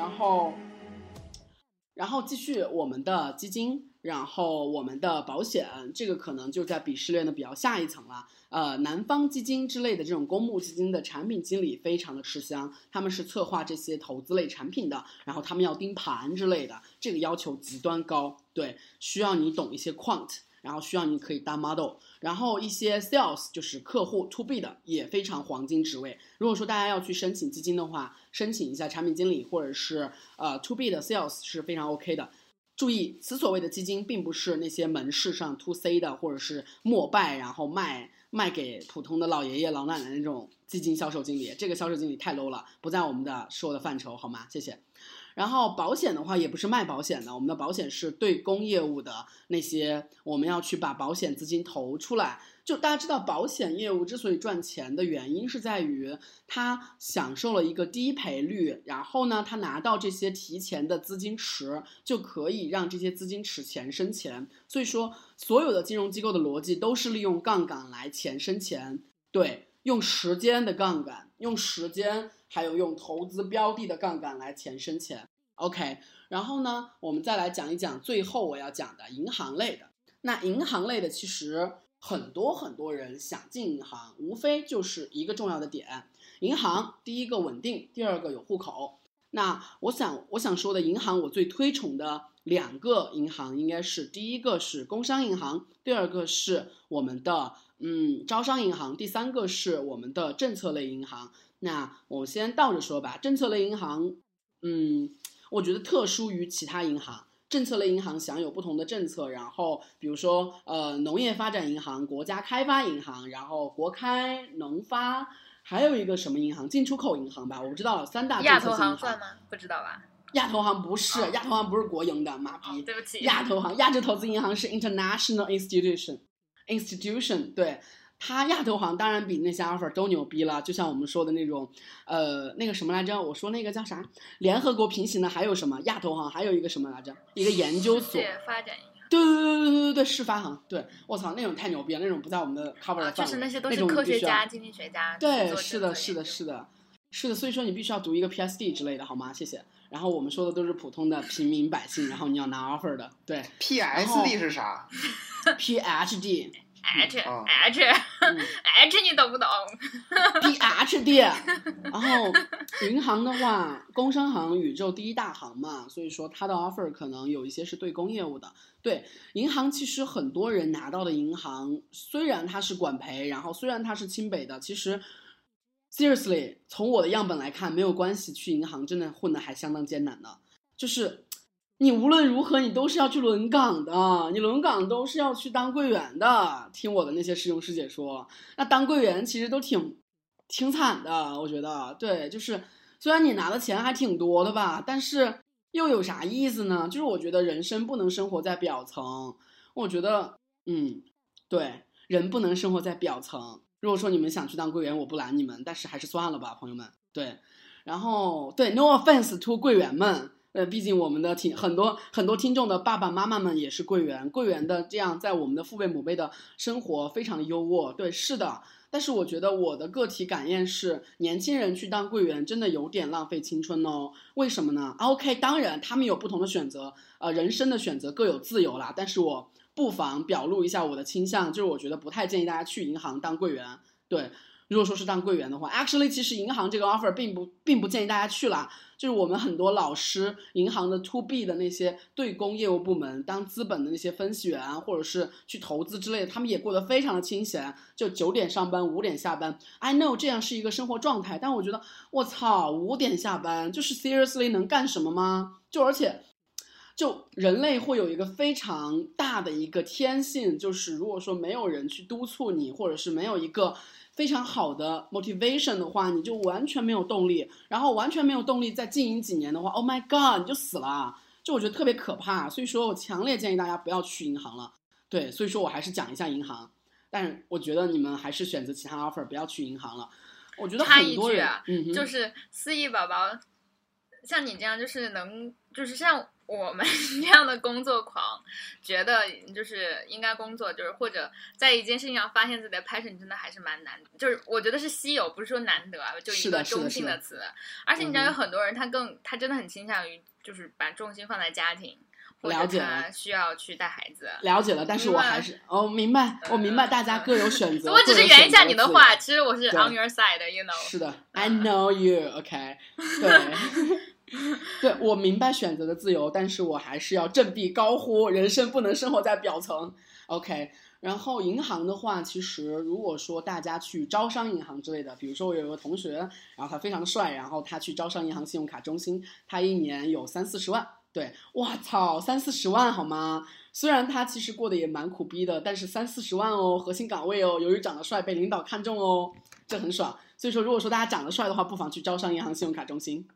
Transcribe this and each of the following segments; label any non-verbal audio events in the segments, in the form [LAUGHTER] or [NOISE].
然后，然后继续我们的基金，然后我们的保险，这个可能就在鄙视链的比较下一层了。呃，南方基金之类的这种公募基金的产品经理非常的吃香，他们是策划这些投资类产品的，然后他们要盯盘之类的，这个要求极端高，对，需要你懂一些 quant，然后需要你可以当 model，然后一些 sales 就是客户 to B 的也非常黄金职位。如果说大家要去申请基金的话，申请一下产品经理或者是呃 to B 的 sales 是非常 OK 的。注意，此所谓的基金，并不是那些门市上 to C 的，或者是膜拜然后卖卖给普通的老爷爷老奶奶那种基金销售经理。这个销售经理太 low 了，不在我们的说的范畴，好吗？谢谢。然后保险的话，也不是卖保险的，我们的保险是对公业务的那些，我们要去把保险资金投出来。就大家知道，保险业务之所以赚钱的原因是在于它享受了一个低赔率，然后呢，它拿到这些提前的资金池，就可以让这些资金池钱生钱。所以说，所有的金融机构的逻辑都是利用杠杆来钱生钱，对，用时间的杠杆，用时间，还有用投资标的的杠杆来钱生钱。OK，然后呢，我们再来讲一讲最后我要讲的银行类的。那银行类的其实。很多很多人想进银行，无非就是一个重要的点：银行第一个稳定，第二个有户口。那我想，我想说的银行，我最推崇的两个银行应该是：第一个是工商银行，第二个是我们的嗯招商银行，第三个是我们的政策类银行。那我先倒着说吧，政策类银行，嗯，我觉得特殊于其他银行。政策类银行享有不同的政策，然后比如说，呃，农业发展银行、国家开发银行，然后国开、农发，还有一个什么银行？进出口银行吧，我不知道了。三大亚投行算吗？不知道吧？亚投行不是，亚投行不是国营的，妈逼！对不起，亚投行、亚洲投资银行是 international institution，institution 对。它亚投行当然比那些 offer 都牛逼了，就像我们说的那种，呃，那个什么来着？我说那个叫啥？联合国平行的还有什么？亚投行还有一个什么来着？一个研究所。发展。对对对对对对对，世发行。对，我操，那种太牛逼了，那种不在我们的 cover 范围。就是那些都是科学家、经济学家。对，是的，是的，是的，是的。所以说你必须要读一个 PSD 之类的，好吗？谢谢。然后我们说的都是普通的平民百姓，然后你要拿 offer 的，对。PSD 是啥？PhD。H H H，你懂不懂？[LAUGHS] PhD，[LAUGHS] 然后银行的话，工商行宇宙第一大行嘛，所以说它的 offer 可能有一些是对公业务的。对银行，其实很多人拿到的银行，虽然它是管培，然后虽然它是清北的，其实 seriously 从我的样本来看，没有关系，去银行真的混的还相当艰难的，就是。你无论如何，你都是要去轮岗的。你轮岗都是要去当柜员的。听我的那些师兄师姐说，那当柜员其实都挺，挺惨的。我觉得，对，就是虽然你拿的钱还挺多的吧，但是又有啥意思呢？就是我觉得人生不能生活在表层。我觉得，嗯，对，人不能生活在表层。如果说你们想去当柜员，我不拦你们，但是还是算了吧，朋友们。对，然后对，no offense to 柜员们。呃，毕竟我们的听很多很多听众的爸爸妈妈们也是柜员，柜员的这样在我们的父辈母辈的生活非常的优渥。对，是的。但是我觉得我的个体感验是，年轻人去当柜员真的有点浪费青春哦。为什么呢？OK，当然他们有不同的选择，呃，人生的选择各有自由啦。但是我不妨表露一下我的倾向，就是我觉得不太建议大家去银行当柜员。对。如果说是当柜员的话，actually，其实银行这个 offer 并不并不建议大家去啦。就是我们很多老师，银行的 to B 的那些对公业务部门当资本的那些分析员，或者是去投资之类的，他们也过得非常的清闲，就九点上班，五点下班。I know 这样是一个生活状态，但我觉得，我操，五点下班就是 seriously 能干什么吗？就而且，就人类会有一个非常大的一个天性，就是如果说没有人去督促你，或者是没有一个。非常好的 motivation 的话，你就完全没有动力，然后完全没有动力再经营几年的话，Oh my god，你就死了，就我觉得特别可怕。所以说我强烈建议大家不要去银行了。对，所以说我还是讲一下银行，但是我觉得你们还是选择其他 offer，不要去银行了。我觉得很多人，嗯，就是思意宝宝，像你这样就是能，就是像。我们 [LAUGHS] 这样的工作狂，觉得就是应该工作，就是或者在一件事情上发现自己的 passion，真的还是蛮难，就是我觉得是稀有，不是说难得啊，就一个中性的词。而且你知道有很多人，他更他真的很倾向于就是把重心放在家庭，了解了，需要去带孩子。了解了，但是我还是哦，明白，我明白，大家各有选择。我只是圆一下你的话，其实我是 on your side，you know。是的，I know you，OK，对。[LAUGHS] [LAUGHS] 对我明白选择的自由，但是我还是要振臂高呼：人生不能生活在表层。OK，然后银行的话，其实如果说大家去招商银行之类的，比如说我有个同学，然后他非常帅，然后他去招商银行信用卡中心，他一年有三四十万。对，哇操，三四十万好吗？虽然他其实过得也蛮苦逼的，但是三四十万哦，核心岗位哦，由于长得帅被领导看中哦，这很爽。所以说，如果说大家长得帅的话，不妨去招商银行信用卡中心。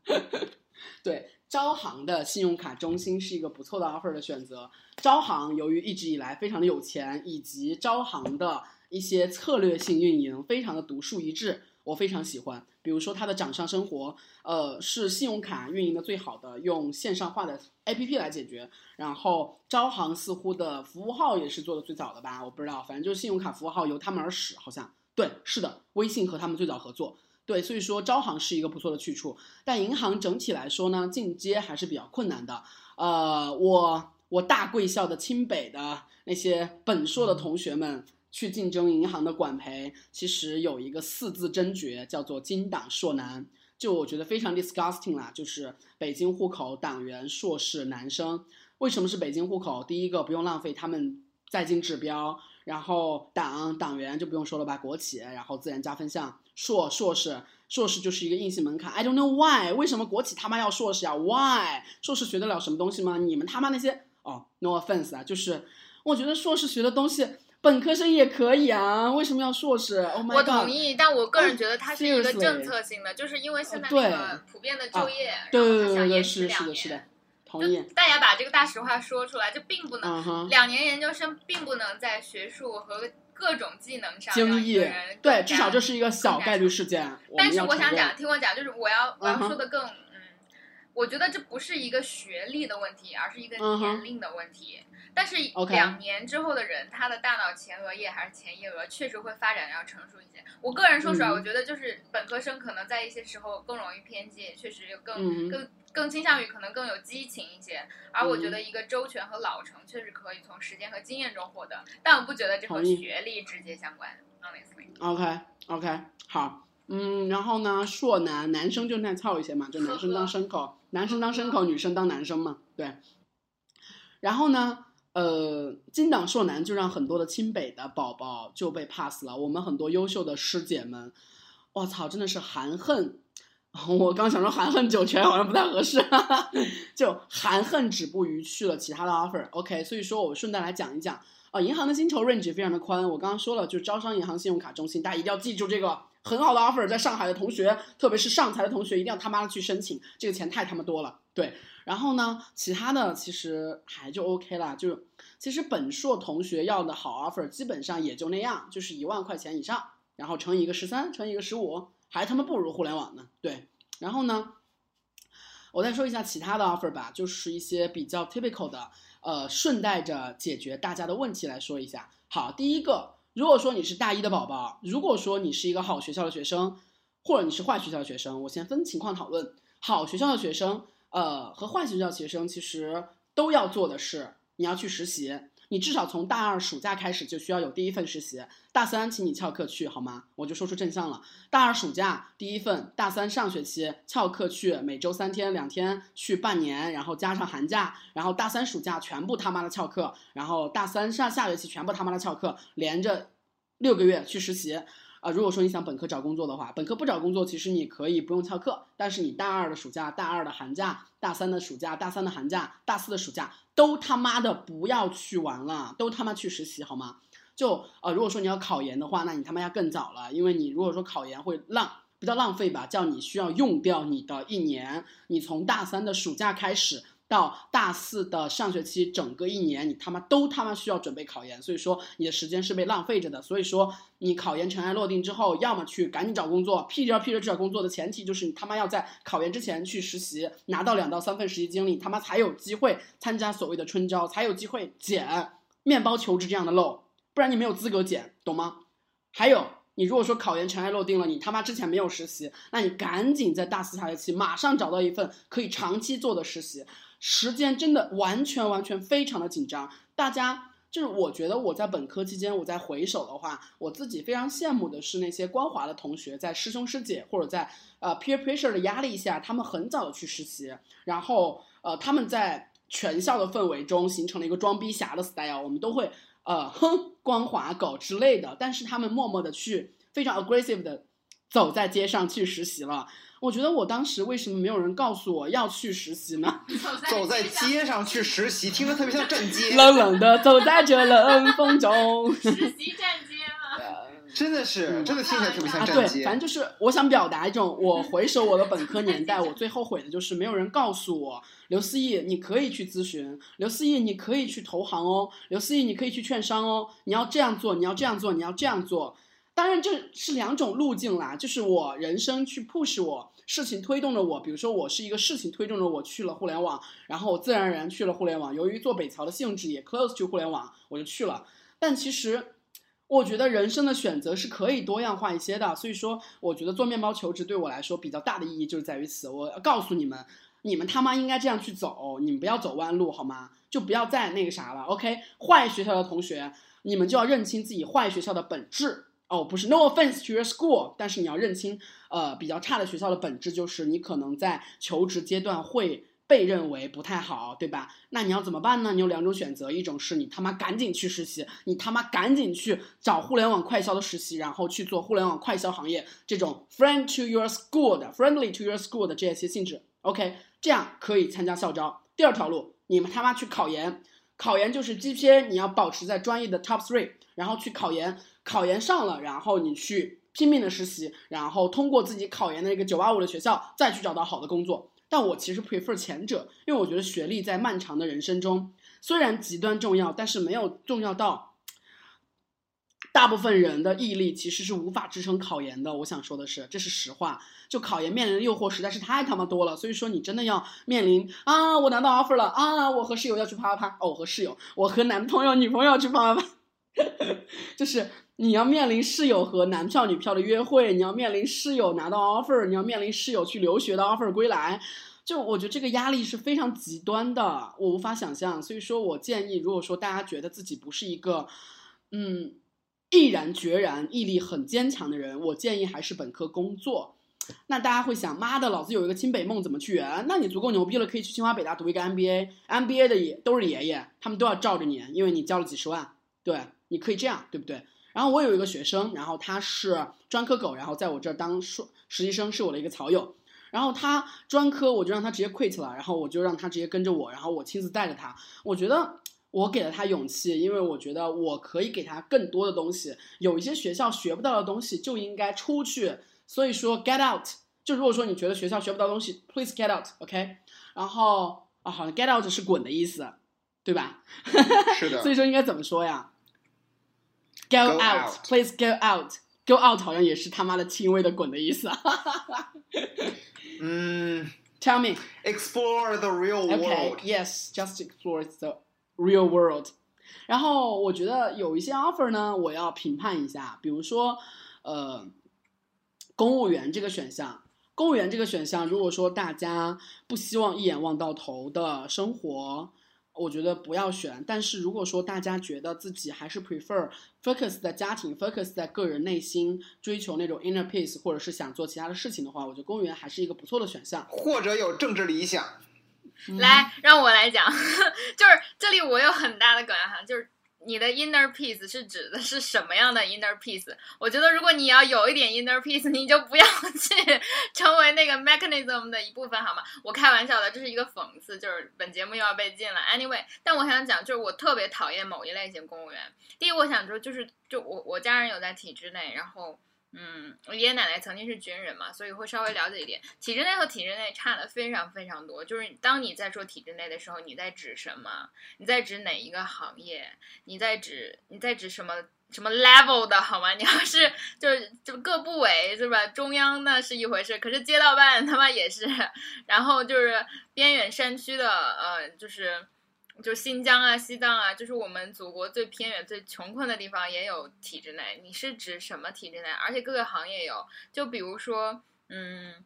对，招行的信用卡中心是一个不错的 offer 的选择。招行由于一直以来非常的有钱，以及招行的一些策略性运营非常的独树一帜，我非常喜欢。比如说它的掌上生活，呃，是信用卡运营的最好的，用线上化的 APP 来解决。然后招行似乎的服务号也是做的最早的吧？我不知道，反正就是信用卡服务号由他们而始，好像对，是的，微信和他们最早合作。对，所以说招行是一个不错的去处，但银行整体来说呢，进阶还是比较困难的。呃，我我大贵校的清北的那些本硕的同学们去竞争银行的管培，其实有一个四字真诀，叫做金党硕男，就我觉得非常 disgusting 啦，就是北京户口党员硕士男生，为什么是北京户口？第一个不用浪费他们在京指标。然后党党员就不用说了吧，国企，然后自然加分项，硕硕士硕士就是一个硬性门槛。I don't know why，为什么国企他妈要硕士啊？Why？硕士学得了什么东西吗？你们他妈那些哦，no offense 啊，就是我觉得硕士学的东西，本科生也可以啊，为什么要硕士？Oh！我同意，但我个人觉得它是一个政策性的，就是因为现在那个普遍的就业，对对对对，是是的，是的。就大家把这个大实话说出来，就并不能两年研究生并不能在学术和各种技能上精益，对，至少这是一个小概率事件。但是我想讲，听我讲，就是我要我要说的更嗯，我觉得这不是一个学历的问题，而是一个年龄的问题。但是两年之后的人，他的大脑前额叶还是前叶额，确实会发展要成熟一些。我个人说实话，我觉得就是本科生可能在一些时候更容易偏激，确实更更更倾向于可能更有激情一些。而我觉得一个周全和老成确实可以从时间和经验中获得，但我不觉得这和学历直接相关。Honestly。OK OK 好，嗯，然后呢，硕男男生就耐操一些嘛，就男生当牲口，男生当牲口，女生当男生嘛，对。然后呢？呃，金党硕男就让很多的清北的宝宝就被 pass 了。我们很多优秀的师姐们，我操，真的是含恨。[LAUGHS] 我刚想说含恨九泉，好像不太合适，哈 [LAUGHS] 哈就含恨止步于去了其他的 offer。OK，所以说我顺带来讲一讲啊，银行的薪酬 range 非常的宽。我刚刚说了，就招商银行信用卡中心，大家一定要记住这个很好的 offer，在上海的同学，特别是上财的同学，一定要他妈的去申请，这个钱太他妈多了。对。然后呢，其他的其实还就 OK 了，就其实本硕同学要的好 offer 基本上也就那样，就是一万块钱以上，然后乘以一个十三，乘以一个十五，还他妈不如互联网呢。对，然后呢，我再说一下其他的 offer 吧，就是一些比较 typical 的，呃，顺带着解决大家的问题来说一下。好，第一个，如果说你是大一的宝宝，如果说你是一个好学校的学生，或者你是坏学校的学生，我先分情况讨论。好学校的学生。呃，和换学校学生其实都要做的是，你要去实习。你至少从大二暑假开始就需要有第一份实习。大三，请你翘课去好吗？我就说出正向了。大二暑假第一份，大三上学期翘课去，每周三天两天去半年，然后加上寒假，然后大三暑假全部他妈的翘课，然后大三上下学期全部他妈的翘课，连着六个月去实习。啊，如果说你想本科找工作的话，本科不找工作，其实你可以不用翘课，但是你大二的暑假、大二的寒假、大三的暑假、大三的寒假、大四的暑假都他妈的不要去玩了，都他妈去实习好吗？就呃，如果说你要考研的话，那你他妈要更早了，因为你如果说考研会浪比较浪费吧，叫你需要用掉你的一年，你从大三的暑假开始到大四的上学期，整个一年你他妈都他妈需要准备考研，所以说你的时间是被浪费着的。所以说你考研尘埃落定之后，要么去赶紧找工作，屁着屁着去找工作的前提就是你他妈要在考研之前去实习，拿到两到三份实习经历，他妈才有机会参加所谓的春招，才有机会捡面包求职这样的漏，不然你没有资格捡，懂吗？还有。你如果说考研尘埃落定了，你他妈之前没有实习，那你赶紧在大四下学期马上找到一份可以长期做的实习。时间真的完全完全非常的紧张。大家就是我觉得我在本科期间，我在回首的话，我自己非常羡慕的是那些光华的同学，在师兄师姐或者在呃 peer pressure 的压力下，他们很早的去实习，然后呃他们在全校的氛围中形成了一个装逼侠的 style，我们都会。呃，哼，光华狗之类的，但是他们默默的去非常 aggressive 的走在街上去实习了。我觉得我当时为什么没有人告诉我要去实习呢？[LAUGHS] 走在街上去实习，听着特别像站街。[LAUGHS] 冷冷的走在这冷风中。实习站街吗？[LAUGHS] 真的是，真的听起来特别像站街。对反正就是我想表达一种，我回首我的本科年代，我最后悔的就是没有人告诉我。刘思义，你可以去咨询。刘思义，你可以去投行哦。刘思义，你可以去券商哦。你要这样做，你要这样做，你要这样做。当然，这是两种路径啦。就是我人生去 push 我，事情推动着我。比如说，我是一个事情推动着我去了互联网，然后我自然而然去了互联网。由于做北桥的性质也 close to 互联网，我就去了。但其实，我觉得人生的选择是可以多样化一些的。所以说，我觉得做面包求职对我来说比较大的意义就是在于此。我告诉你们。你们他妈应该这样去走，你们不要走弯路好吗？就不要再那个啥了。OK，坏学校的同学，你们就要认清自己坏学校的本质哦，不是 No offense to your school，但是你要认清，呃，比较差的学校的本质就是你可能在求职阶段会被认为不太好，对吧？那你要怎么办呢？你有两种选择，一种是你他妈赶紧去实习，你他妈赶紧去找互联网快销的实习，然后去做互联网快销行业这种 friend to your school 的 friendly to your school 的这些性质。OK。这样可以参加校招。第二条路，你们他妈去考研，考研就是 GPA 你要保持在专业的 top three，然后去考研，考研上了，然后你去拼命的实习，然后通过自己考研的一个九八五的学校，再去找到好的工作。但我其实 prefer 前者，因为我觉得学历在漫长的人生中虽然极端重要，但是没有重要到。大部分人的毅力其实是无法支撑考研的。我想说的是，这是实话。就考研面临的诱惑实在是太他妈多了，所以说你真的要面临啊，我拿到 offer 了啊，我和室友要去啪啪啪。哦，我和室友，我和男朋友、女朋友要去啪啪啪。[LAUGHS] 就是你要面临室友和男票、女票的约会，你要面临室友拿到 offer，你要面临室友去留学的 offer 归来。就我觉得这个压力是非常极端的，我无法想象。所以说我建议，如果说大家觉得自己不是一个，嗯。毅然决然、毅力很坚强的人，我建议还是本科工作。那大家会想，妈的，老子有一个清北梦，怎么去圆？那你足够牛逼了，可以去清华、北大读一个 MBA，MBA 的爷都是爷爷，他们都要罩着你，因为你交了几十万。对，你可以这样，对不对？然后我有一个学生，然后他是专科狗，然后在我这儿当实实习生，是我的一个草友。然后他专科，我就让他直接 quit 了，然后我就让他直接跟着我，然后我亲自带着他。我觉得。我给了他勇气，因为我觉得我可以给他更多的东西。有一些学校学不到的东西就应该出去。所以说，get out。就如果说你觉得学校学不到东西，please get out，OK。然后啊，好像 get out 是滚的意思，对吧？是的。所以说应该怎么说呀？Go out，please go out。Go out 好像也是他妈的轻微的滚的意思。嗯，Tell me。Explore the real world。Okay，yes，just explore the Real world，然后我觉得有一些 offer 呢，我要评判一下。比如说，呃，公务员这个选项，公务员这个选项，如果说大家不希望一眼望到头的生活，我觉得不要选。但是如果说大家觉得自己还是 prefer focus 在家庭，focus 在个人内心，追求那种 inner peace，或者是想做其他的事情的话，我觉得公务员还是一个不错的选项。或者有政治理想。来，让我来讲，[LAUGHS] 就是这里我有很大的梗哈，就是你的 inner peace 是指的是什么样的 inner peace？我觉得如果你要有一点 inner peace，你就不要去成为那个 mechanism 的一部分，好吗？我开玩笑的，这是一个讽刺，就是本节目又要被禁了。Anyway，但我想讲，就是我特别讨厌某一类型公务员。第一，我想说，就是就我我家人有在体制内，然后。嗯，我爷爷奶奶曾经是军人嘛，所以会稍微了解一点。体制内和体制内差的非常非常多。就是当你在说体制内的时候，你在指什么？你在指哪一个行业？你在指你在指什么什么 level 的好吗？你要是就是就各部委是吧？中央那是一回事，可是街道办他妈也是。[LAUGHS] 然后就是边远山区的，呃，就是。就新疆啊、西藏啊，就是我们祖国最偏远、最穷困的地方，也有体制内。你是指什么体制内？而且各个行业有，就比如说，嗯，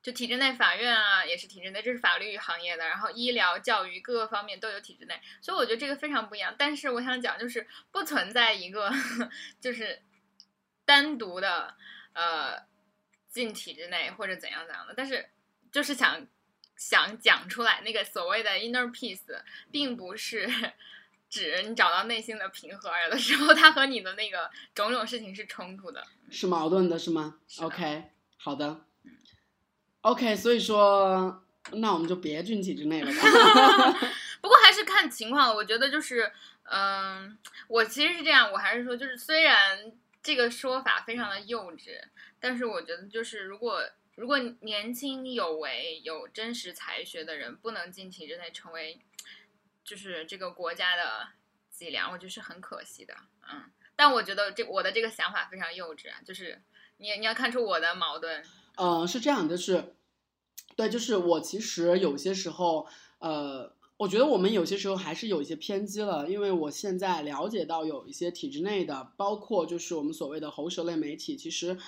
就体制内法院啊，也是体制内，这是法律行业的。然后医疗、教育各个方面都有体制内，所以我觉得这个非常不一样。但是我想讲，就是不存在一个 [LAUGHS] 就是单独的呃进体制内或者怎样怎样的，但是就是想。想讲出来，那个所谓的 inner peace，并不是 [LAUGHS] 指你找到内心的平和，有的时候它和你的那个种种事情是冲突的，是矛盾的，是吗？OK，好的，OK，所以说，那我们就别进体之内了吧。[LAUGHS] [LAUGHS] 不过还是看情况，我觉得就是，嗯，我其实是这样，我还是说，就是虽然这个说法非常的幼稚，但是我觉得就是如果。如果年轻有为、有真实才学的人不能进体制内成为，就是这个国家的脊梁，我觉得是很可惜的。嗯，但我觉得这我的这个想法非常幼稚啊，就是你你要看出我的矛盾。嗯，是这样就，是，对，就是我其实有些时候，呃，我觉得我们有些时候还是有一些偏激了，因为我现在了解到有一些体制内的，包括就是我们所谓的喉舌类媒体，其实。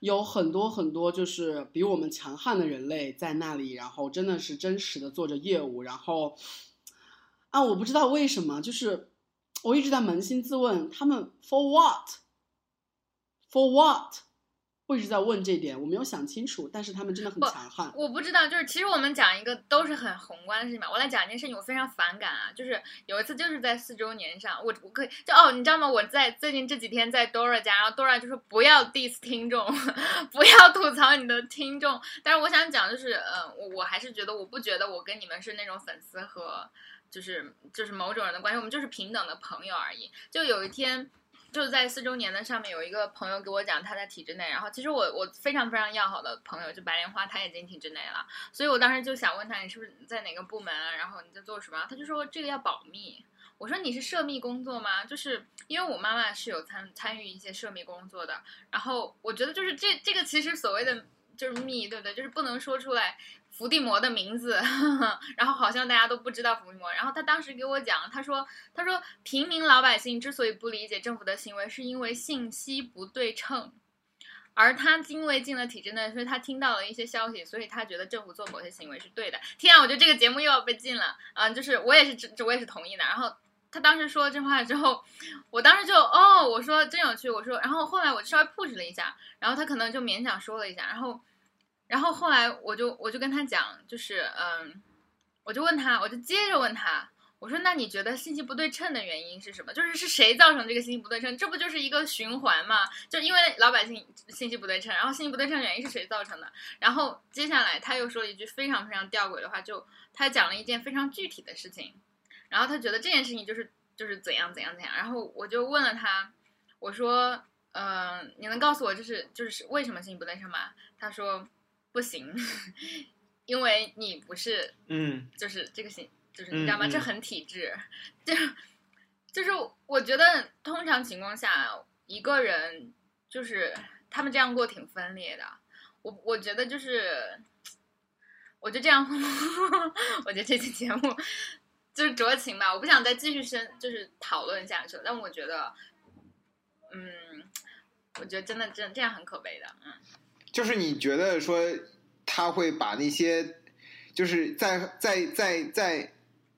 有很多很多就是比我们强悍的人类在那里，然后真的是真实的做着业务，然后啊，我不知道为什么，就是我一直在扪心自问，他们 for what，for what。我一直在问这点，我没有想清楚，但是他们真的很强悍。我不知道，就是其实我们讲一个都是很宏观的事情嘛。我来讲一件事情，我非常反感啊，就是有一次就是在四周年上，我我可以就哦，你知道吗？我在最近这几天在 Dora 家，然后 Dora 就说不要 diss 听众，[LAUGHS] 不要吐槽你的听众。但是我想讲就是，嗯，我我还是觉得，我不觉得我跟你们是那种粉丝和就是就是某种人的关系，我们就是平等的朋友而已。就有一天。就是在四周年的上面，有一个朋友给我讲他在体制内，然后其实我我非常非常要好的朋友就白莲花，他也进体制内了，所以我当时就想问他你是不是在哪个部门啊，然后你在做什么？他就说这个要保密。我说你是涉密工作吗？就是因为我妈妈是有参参与一些涉密工作的，然后我觉得就是这这个其实所谓的就是密，对不对？就是不能说出来。伏地魔的名字，[LAUGHS] 然后好像大家都不知道伏地魔。然后他当时给我讲，他说：“他说平民老百姓之所以不理解政府的行为，是因为信息不对称。而他因为进了体制内，所以他听到了一些消息，所以他觉得政府做某些行为是对的。天啊，我觉得这个节目又要被禁了啊！就是我也是，这我也是同意的。然后他当时说了这话之后，我当时就哦，我说真有趣，我说，然后后来我稍微 push 了一下，然后他可能就勉强说了一下，然后。然后后来我就我就跟他讲，就是嗯，我就问他，我就接着问他，我说那你觉得信息不对称的原因是什么？就是是谁造成这个信息不对称？这不就是一个循环吗？就因为老百姓信息不对称，然后信息不对称原因是谁造成的？然后接下来他又说了一句非常非常吊诡的话，就他讲了一件非常具体的事情，然后他觉得这件事情就是就是怎样怎样怎样，然后我就问了他，我说嗯，你能告诉我就是就是为什么信息不对称吗？他说。不行，因为你不是，嗯，就是这个行，就是你知道吗？这很体制，就就是我觉得通常情况下，一个人就是他们这样过挺分裂的。我我觉得就是，我就这样，[LAUGHS] 我觉得这期节目就是酌情吧，我不想再继续深就是讨论下去了。但我觉得，嗯，我觉得真的真这样很可悲的，嗯。就是你觉得说他会把那些，就是在在在在，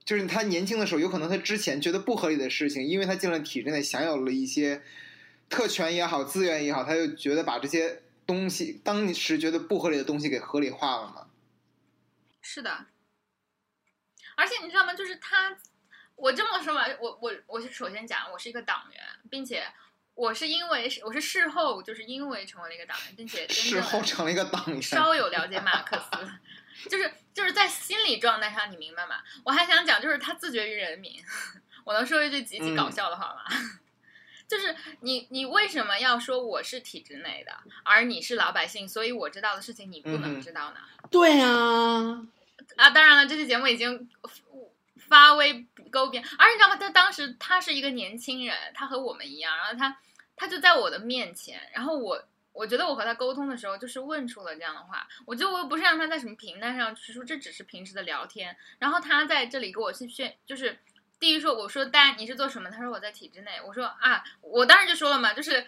就是他年轻的时候，有可能他之前觉得不合理的事情，因为他进了体制内，享有了一些特权也好，资源也好，他就觉得把这些东西当时觉得不合理的东西给合理化了嘛？是的，而且你知道吗？就是他，我这么说吧，我我我是首先讲，我是一个党员，并且。我是因为我是事后，就是因为成为了一个党员，并且事后成了一个党员，稍有了解马克思，就是就是在心理状态上，你明白吗？我还想讲，就是他自绝于人民。[LAUGHS] 我能说一句极其搞笑的话吗？[LAUGHS] 就是你你为什么要说我是体制内的，而你是老百姓，所以我知道的事情你不能知道呢？对呀，啊，当然了，这期节目已经发微沟边，而且你知道吗？他当时他是一个年轻人，他和我们一样，然后他他就在我的面前，然后我。我觉得我和他沟通的时候，就是问出了这样的话。我觉得我又不是让他在什么平台上，就是说这只是平时的聊天。然后他在这里给我去炫，就是第一说，我说丹你是做什么？他说我在体制内。我说啊，我当时就说了嘛，就是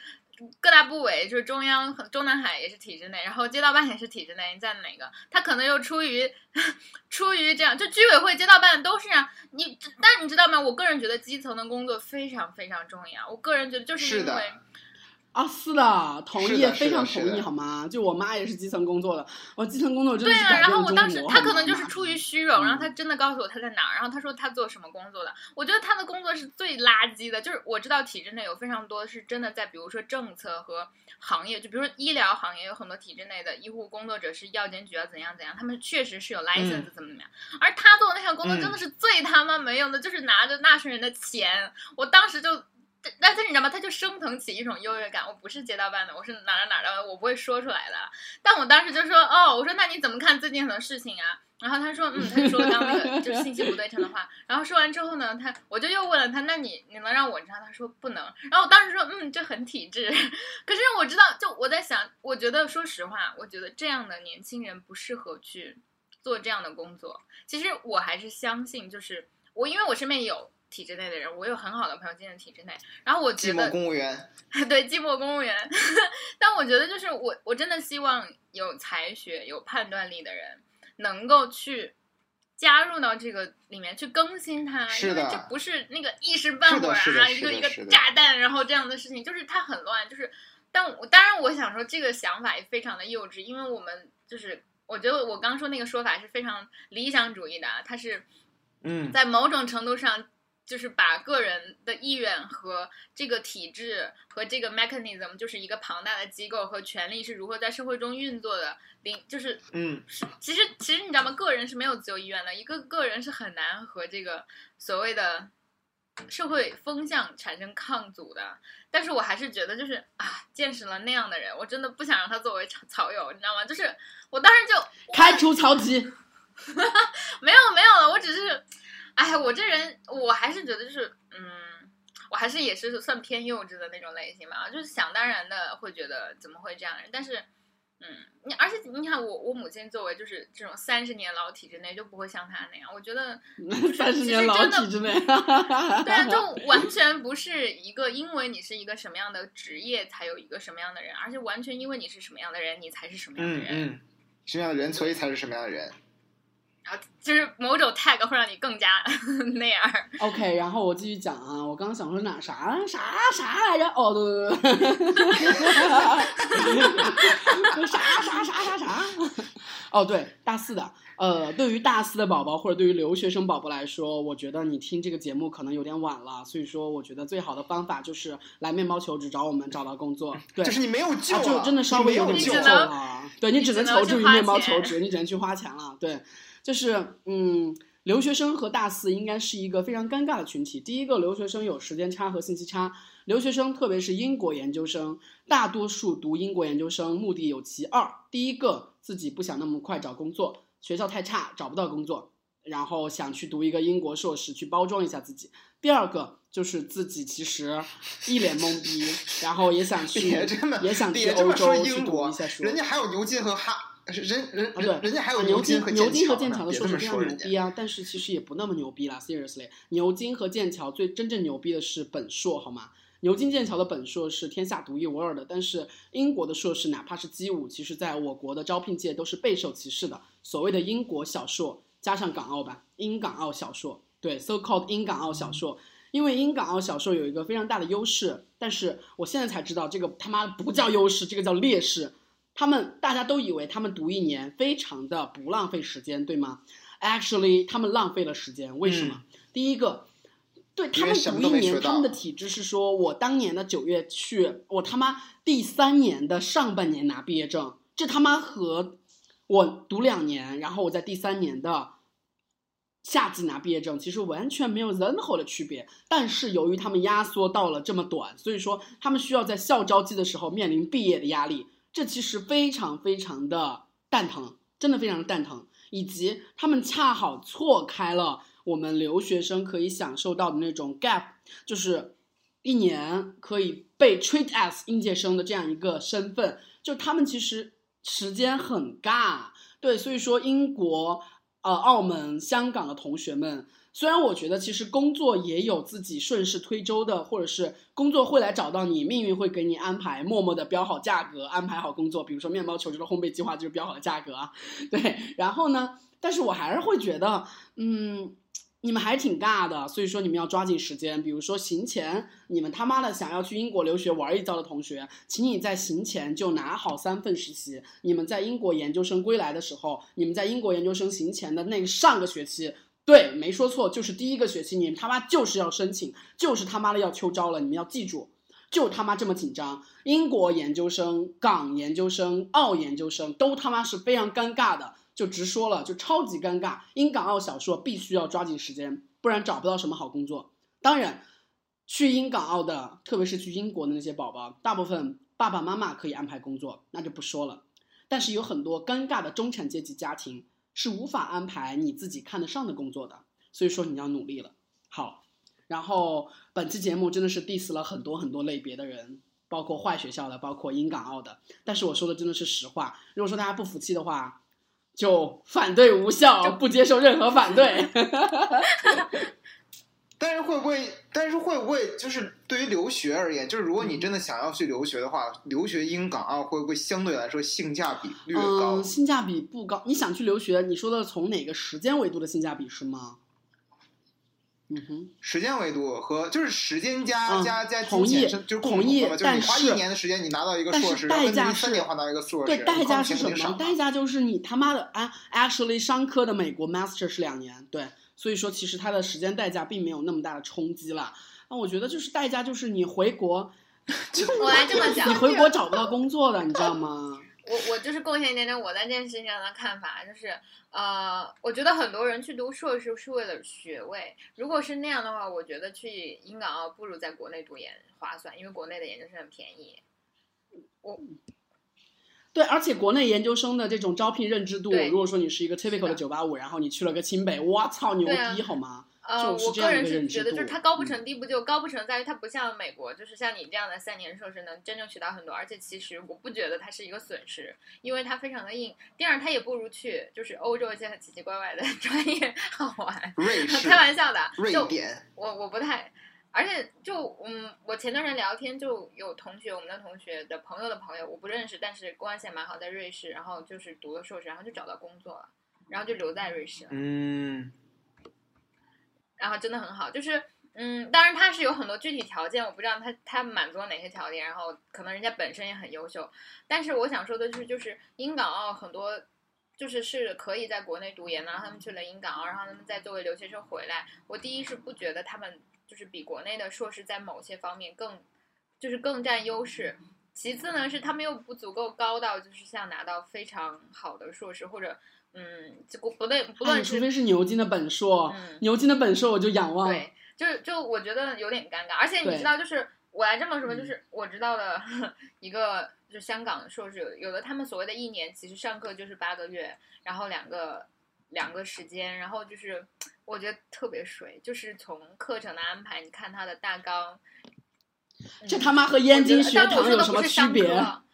各大部委，就是中央、中南海也是体制内，然后街道办也是体制内。你在哪个？他可能又出于 [LAUGHS] 出于这样，就居委会、街道办都是这啊。你但你知道吗？我个人觉得基层的工作非常非常重要。我个人觉得就是因为。啊，是的，同意，非常同意，好吗？就我妈也是基层工作的，我基层工作真的是对啊，然后我当时她可能就是出于虚荣，然后她真的告诉我她在哪儿，然后她说她做什么工作的。我觉得她的工作是最垃圾的，就是我知道体制内有非常多是真的在，比如说政策和行业，就比如说医疗行业有很多体制内的医护工作者是药监局啊怎样怎样，他们确实是有 license 怎么怎么样，而她做的那项工作真的是最他妈没用的，就是拿着纳税人的钱，我当时就。但但是你知道吗？他就升腾起一种优越感。我不是街道办的，我是哪儿哪的，我不会说出来的。但我当时就说：“哦，我说那你怎么看最近很多事情啊？”然后他说：“嗯，他就说刚那个就信息不对称的话。”然后说完之后呢，他我就又问了他：“那你你能让我知道？”他说：“不能。”然后我当时说：“嗯，这很体制。[LAUGHS] ”可是我知道，就我在想，我觉得说实话，我觉得这样的年轻人不适合去做这样的工作。其实我还是相信，就是我因为我身边有。体制内的人，我有很好的朋友进了体制内，然后我觉得 [LAUGHS] 寂寞公务员，对寂寞公务员，但我觉得就是我我真的希望有才学、有判断力的人能够去加入到这个里面去更新它，因为这不是那个一时半会儿啊，一个一个炸弹，然后这样的事情，就是它很乱，就是，但我当然我想说这个想法也非常的幼稚，因为我们就是我觉得我刚说那个说法是非常理想主义的，它是嗯，在某种程度上。就是把个人的意愿和这个体制和这个 mechanism，就是一个庞大的机构和权力是如何在社会中运作的，领就是嗯，是其实其实你知道吗？个人是没有自由意愿的，一个个人是很难和这个所谓的社会风向产生抗阻的。但是我还是觉得，就是啊，见识了那样的人，我真的不想让他作为草草友，你知道吗？就是我当时就开除曹吉，[LAUGHS] 没有没有了，我只是。哎，我这人我还是觉得就是，嗯，我还是也是算偏幼稚的那种类型吧，就是想当然的会觉得怎么会这样？但是，嗯，你而且你看我我母亲作为就是这种三十年老体制内就不会像他那样，我觉得 [LAUGHS] 三十年老体制内，[LAUGHS] 对啊，就完全不是一个因为你是一个什么样的职业才有一个什么样的人，而且完全因为你是什么样的人你才是什么样的人，嗯嗯，什么样的人所以才是什么样的人。然后就是某种 tag 会让你更加 [LAUGHS] 那样。OK，然后我继续讲啊，我刚刚想说哪啥啥啥来着？哦，对对对，啥啥啥啥啥？哦，对，大四的，呃，对于大四的宝宝或者对于留学生宝宝来说，我觉得你听这个节目可能有点晚了，所以说我觉得最好的方法就是来面包求职找我们找到工作。对，就是你没有救，就真的稍微有点救了。对你只能求助于面包求职，你只能去花钱了。对。就是，嗯，留学生和大四应该是一个非常尴尬的群体。第一个，留学生有时间差和信息差。留学生，特别是英国研究生，大多数读英国研究生目的有其二：第一个，自己不想那么快找工作，学校太差找不到工作，然后想去读一个英国硕士去包装一下自己；第二个，就是自己其实 [LAUGHS] 一脸懵逼，然后也想去，也想去欧洲去读一下书。人家还有牛津和哈。人人对，人家还有牛津和牛津和剑桥的硕士非常牛逼啊，但是其实也不那么牛逼啦。Seriously，牛津和剑桥最真正牛逼的是本硕，好吗？牛津剑桥的本硕是天下独一无二的，但是英国的硕士，哪怕是 G 五，其实在我国的招聘界都是备受歧视的。所谓的英国小硕加上港澳吧，英港澳小硕，对，so called 英港澳小硕，因为英港澳小硕有一个非常大的优势，但是我现在才知道这个他妈不叫优势，这个叫劣势。他们大家都以为他们读一年非常的不浪费时间，对吗？Actually，他们浪费了时间。为什么？第一个，对他们读一年，他们的体制是说，我当年的九月去，我他妈第三年的上半年拿毕业证，这他妈和我读两年，然后我在第三年的夏季拿毕业证，其实完全没有任何的区别。但是由于他们压缩到了这么短，所以说他们需要在校招季的时候面临毕业的压力，这其实非常非常的蛋疼，真的非常的蛋疼。以及他们恰好错开了我们留学生可以享受到的那种 gap，就是一年可以被 treat as 应届生的这样一个身份，就他们其实时间很尬，对，所以说英国、呃澳门、香港的同学们。虽然我觉得其实工作也有自己顺势推舟的，或者是工作会来找到你，命运会给你安排，默默的标好价格，安排好工作。比如说面包求职的烘焙计划就是标好的价格啊，[LAUGHS] 对。然后呢，但是我还是会觉得，嗯，你们还挺尬的，所以说你们要抓紧时间。比如说行前，你们他妈的想要去英国留学玩一遭的同学，请你在行前就拿好三份实习。你们在英国研究生归来的时候，你们在英国研究生行前的那上个学期。对，没说错，就是第一个学期，你们他妈就是要申请，就是他妈的要秋招了，你们要记住，就他妈这么紧张。英国研究生、港研究生、澳研究生都他妈是非常尴尬的，就直说了，就超级尴尬。英港澳小硕必须要抓紧时间，不然找不到什么好工作。当然，去英港澳的，特别是去英国的那些宝宝，大部分爸爸妈妈可以安排工作，那就不说了。但是有很多尴尬的中产阶级家庭。是无法安排你自己看得上的工作的，所以说你要努力了。好，然后本期节目真的是 diss 了很多很多类别的人，包括坏学校的，包括英港澳的。但是我说的真的是实话，如果说大家不服气的话，就反对无效，不接受任何反对。[LAUGHS] 但是会不会？但是会不会就是对于留学而言，就是如果你真的想要去留学的话，留学英港澳会不会相对来说性价比略高？性价比不高。你想去留学，你说的从哪个时间维度的性价比是吗？嗯哼，时间维度和就是时间加加加同意，就是同意。但是花一年的时间，你拿到一个硕士，代价是三年换到一个硕士，对，代价是什么？代价就是你他妈的啊！Actually，商科的美国 Master 是两年，对。所以说，其实它的时间代价并没有那么大的冲击了。那我觉得就是代价，就是你回国，[LAUGHS] 我来这么讲，你回国找不到工作的，你知道吗？我我就是贡献一点点我在这件事情上的看法，就是呃，我觉得很多人去读硕士是为了学位。如果是那样的话，我觉得去英港澳不如在国内读研划算，因为国内的研究生很便宜。我。对，而且国内研究生的这种招聘认知度，如果说你是一个 typical 的九八五，然后你去了个清北，我操，牛逼好吗？呃，我个人是觉得，就是它高不成低不就，高不成在于它不像美国，就是像你这样的三年硕士能真正学到很多，而且其实我不觉得它是一个损失，因为它非常的硬。第二，它也不如去就是欧洲一些奇奇怪怪的 [LAUGHS] 专业好玩。开玩笑的，瑞典，我我不太。而且就嗯，我前段时间聊天就有同学，我们的同学的朋友的朋友，我不认识，但是关系蛮好，在瑞士，然后就是读了硕士，然后就找到工作了，然后就留在瑞士了。嗯。然后真的很好，就是嗯，当然他是有很多具体条件，我不知道他他满足了哪些条件，然后可能人家本身也很优秀，但是我想说的就是，就是英港澳很多就是是可以在国内读研，然后他们去了英港澳，然后他们再作为留学生回来，我第一是不觉得他们。就是比国内的硕士在某些方面更，就是更占优势。其次呢，是他们又不足够高到，就是像拿到非常好的硕士，或者嗯，这不不论不论除非是牛津的本硕，牛津的本硕我就仰望。对，就就我觉得有点尴尬。而且你知道，就是我来这么说，就是我知道的 [LAUGHS] 一个，就是香港的硕士，有有的他们所谓的一年，其实上课就是八个月，然后两个两个时间，然后就是。我觉得特别水，就是从课程的安排，你看他的大纲，这他妈和燕京学堂有什么区别？啊，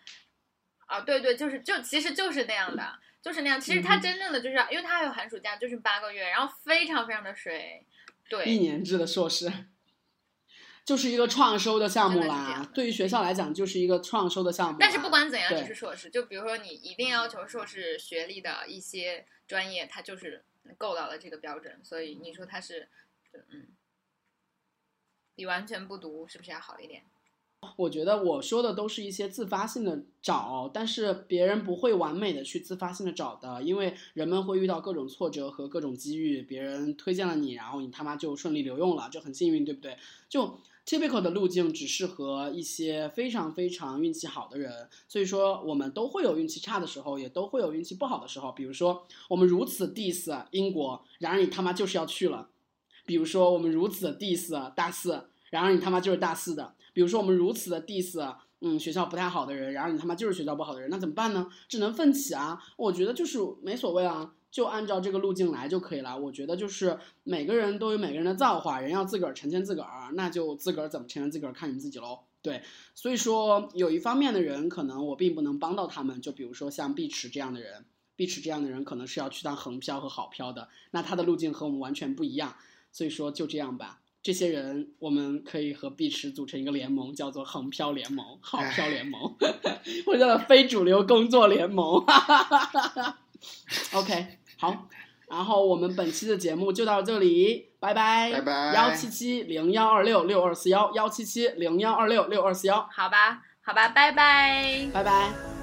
对对，就是就其实就是那样的，就是那样。其实它真正的就是，因为它还有寒暑假，就是八个月，然后非常非常的水。对，一年制的硕士，就是一个创收的项目啦。对于学校来讲，就是一个创收的项目。但是不管怎样，你是硕士，就比如说你一定要求硕士学历的一些专业，它就是。够到了这个标准，所以你说他是，嗯，比完全不读是不是要好一点？我觉得我说的都是一些自发性的找，但是别人不会完美的去自发性的找的，因为人们会遇到各种挫折和各种机遇，别人推荐了你，然后你他妈就顺利留用了，就很幸运，对不对？就 typical 的路径只适合一些非常非常运气好的人，所以说我们都会有运气差的时候，也都会有运气不好的时候。比如说我们如此 diss 英国，然而你他妈就是要去了；比如说我们如此 diss 大四，然而你他妈就是大四的。比如说我们如此的 diss，嗯，学校不太好的人，然后你他妈就是学校不好的人，那怎么办呢？只能奋起啊！我觉得就是没所谓啊，就按照这个路径来就可以了。我觉得就是每个人都有每个人的造化，人要自个儿成全自个儿，那就自个儿怎么成全自个儿，看你自己喽。对，所以说有一方面的人，可能我并不能帮到他们，就比如说像碧池这样的人，碧池这样的人可能是要去当横漂和好漂的，那他的路径和我们完全不一样。所以说就这样吧。这些人，我们可以和碧池组成一个联盟，叫做“横漂联盟”、“好漂联盟”，[LAUGHS] 或者叫做“非主流工作联盟”。OK，好，然后我们本期的节目就到这里，拜拜，拜拜，幺七七零幺二六六二四幺，幺七七零幺二六六二四幺，好吧，好吧，拜拜，拜拜。